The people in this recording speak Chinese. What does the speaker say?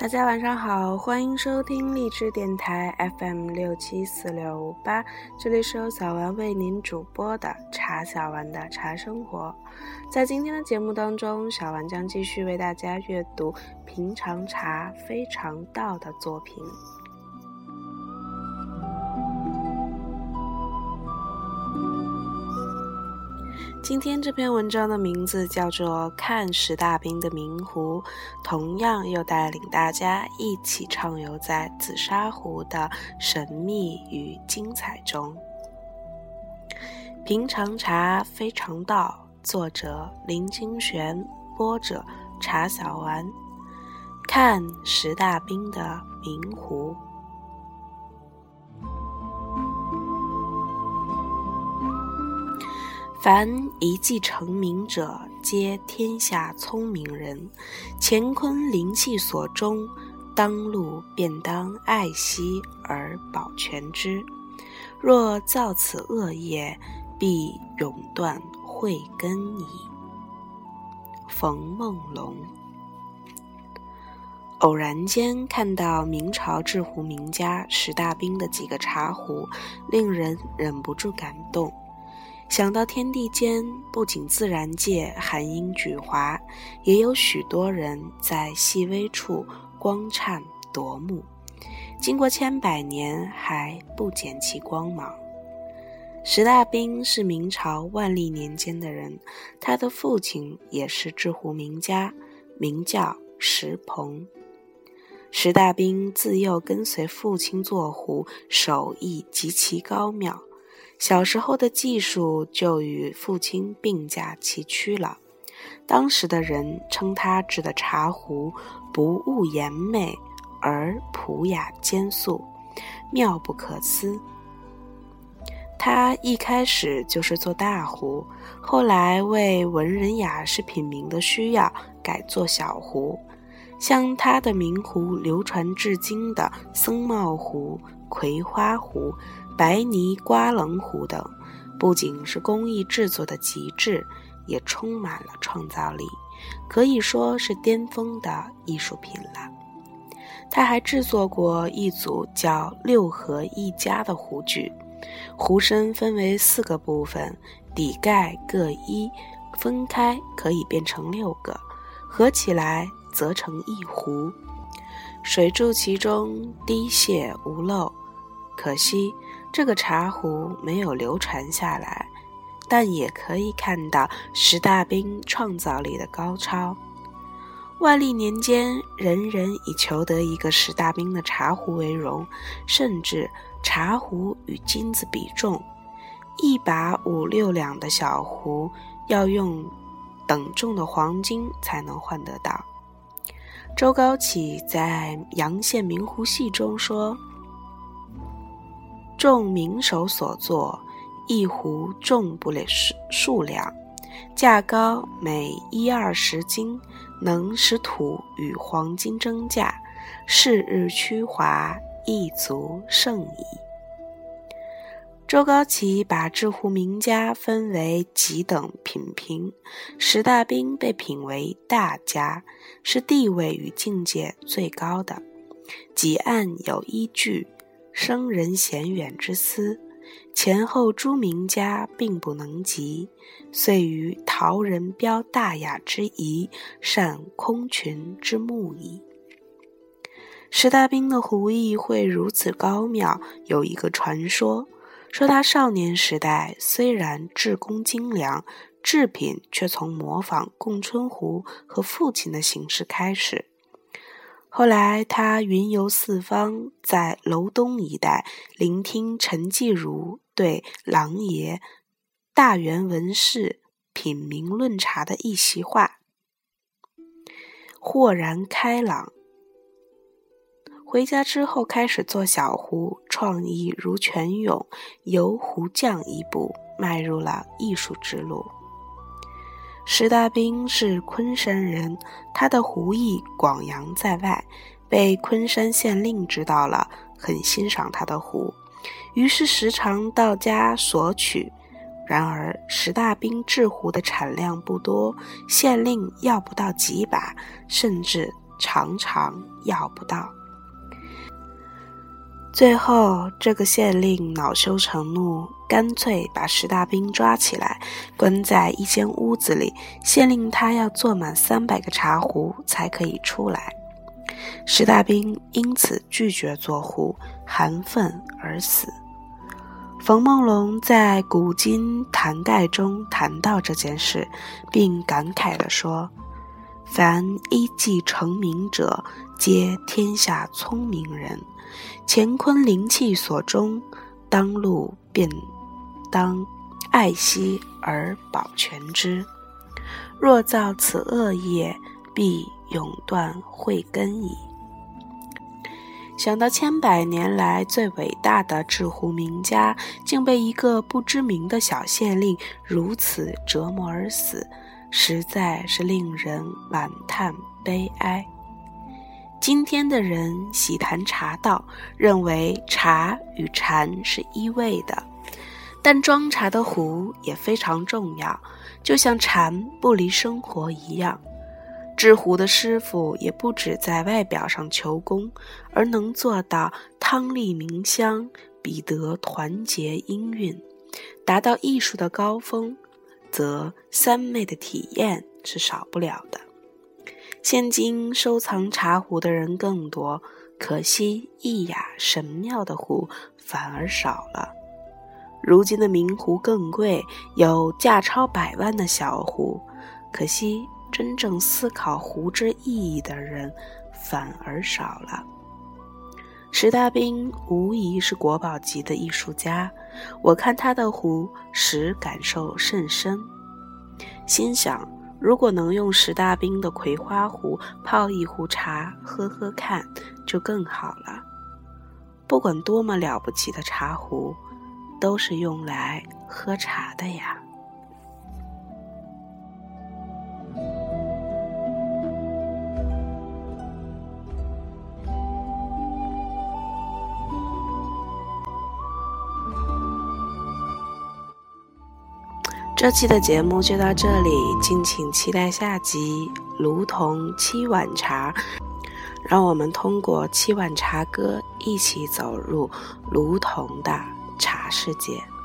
大家晚上好，欢迎收听荔枝电台 FM 六七四六五八，这里是由小丸为您主播的茶小丸的茶生活。在今天的节目当中，小丸将继续为大家阅读平常茶非常道的作品。今天这篇文章的名字叫做《看十大兵的明湖》，同样又带领大家一起畅游在紫砂壶的神秘与精彩中。平常茶非常道，作者林清玄，播者茶小丸。看十大兵的明湖。凡一技成名者，皆天下聪明人。乾坤灵气所终，当路便当爱惜而保全之。若造此恶业，必永断慧根矣。冯梦龙。偶然间看到明朝制壶名家石大兵的几个茶壶，令人忍不住感动。想到天地间不仅自然界含英举华，也有许多人在细微处光灿夺目，经过千百年还不减其光芒。石大兵是明朝万历年间的人，他的父亲也是制壶名家，名叫石鹏。石大兵自幼跟随父亲做壶，手艺极其高妙。小时候的技术就与父亲并驾齐驱了。当时的人称他制的茶壶不务言媚，而朴雅兼素，妙不可思。他一开始就是做大壶，后来为文人雅士品茗的需要改做小壶。像他的名壶流传至今的僧帽壶、葵花壶。白泥瓜棱壶等，不仅是工艺制作的极致，也充满了创造力，可以说是巅峰的艺术品了。他还制作过一组叫“六合一家”的壶具，壶身分为四个部分，底盖各一，分开可以变成六个，合起来则成一壶，水注其中，滴泻无漏。可惜。这个茶壶没有流传下来，但也可以看到石大兵创造力的高超。万历年间，人人以求得一个石大兵的茶壶为荣，甚至茶壶与金子比重，一把五六两的小壶要用等重的黄金才能换得到。周高启在《阳羡明壶戏》中说。众名手所作，一壶重不了数数量，价高每一二十斤，能使土与黄金争价，是日趋华，亦足胜矣。周高启把制壶名家分为几等品评，石大兵被品为大家，是地位与境界最高的，几案有依据。生人嫌远之思，前后诸名家并不能及，遂于陶人标大雅之仪，善空群之目矣。石大兵的壶艺会如此高妙，有一个传说，说他少年时代虽然制工精良，制品却从模仿供春壶和父亲的形式开始。后来，他云游四方，在楼东一带聆听陈继儒对郎爷大元文士品茗论茶的一席话，豁然开朗。回家之后，开始做小壶，创意如泉涌，由壶匠一步迈入了艺术之路。石大兵是昆山人，他的壶艺广扬在外，被昆山县令知道了，很欣赏他的壶，于是时常到家索取。然而石大兵制壶的产量不多，县令要不到几把，甚至常常要不到。最后，这个县令恼羞成怒，干脆把石大兵抓起来，关在一间屋子里，限令他要坐满三百个茶壶才可以出来。石大兵因此拒绝做壶，含愤而死。冯梦龙在《古今谈概》中谈到这件事，并感慨地说：“凡一计成名者，皆天下聪明人。”乾坤灵气所终，当路便当爱惜而保全之。若造此恶业，必永断慧根矣。想到千百年来最伟大的治湖名家，竟被一个不知名的小县令如此折磨而死，实在是令人惋叹悲哀。今天的人喜谈茶道，认为茶与禅是一味的，但装茶的壶也非常重要，就像禅不离生活一样。制壶的师傅也不止在外表上求功，而能做到汤丽明香，彼得团结音韵，达到艺术的高峰，则三昧的体验是少不了的。现今收藏茶壶的人更多，可惜一雅神妙的壶反而少了。如今的名壶更贵，有价超百万的小壶，可惜真正思考壶之意义的人反而少了。石大兵无疑是国宝级的艺术家，我看他的壶时感受甚深，心想。如果能用石大兵的葵花壶泡一壶茶喝喝看，就更好了。不管多么了不起的茶壶，都是用来喝茶的呀。这期的节目就到这里，敬请期待下集《卢同七碗茶》，让我们通过七碗茶歌一起走入卢同的茶世界。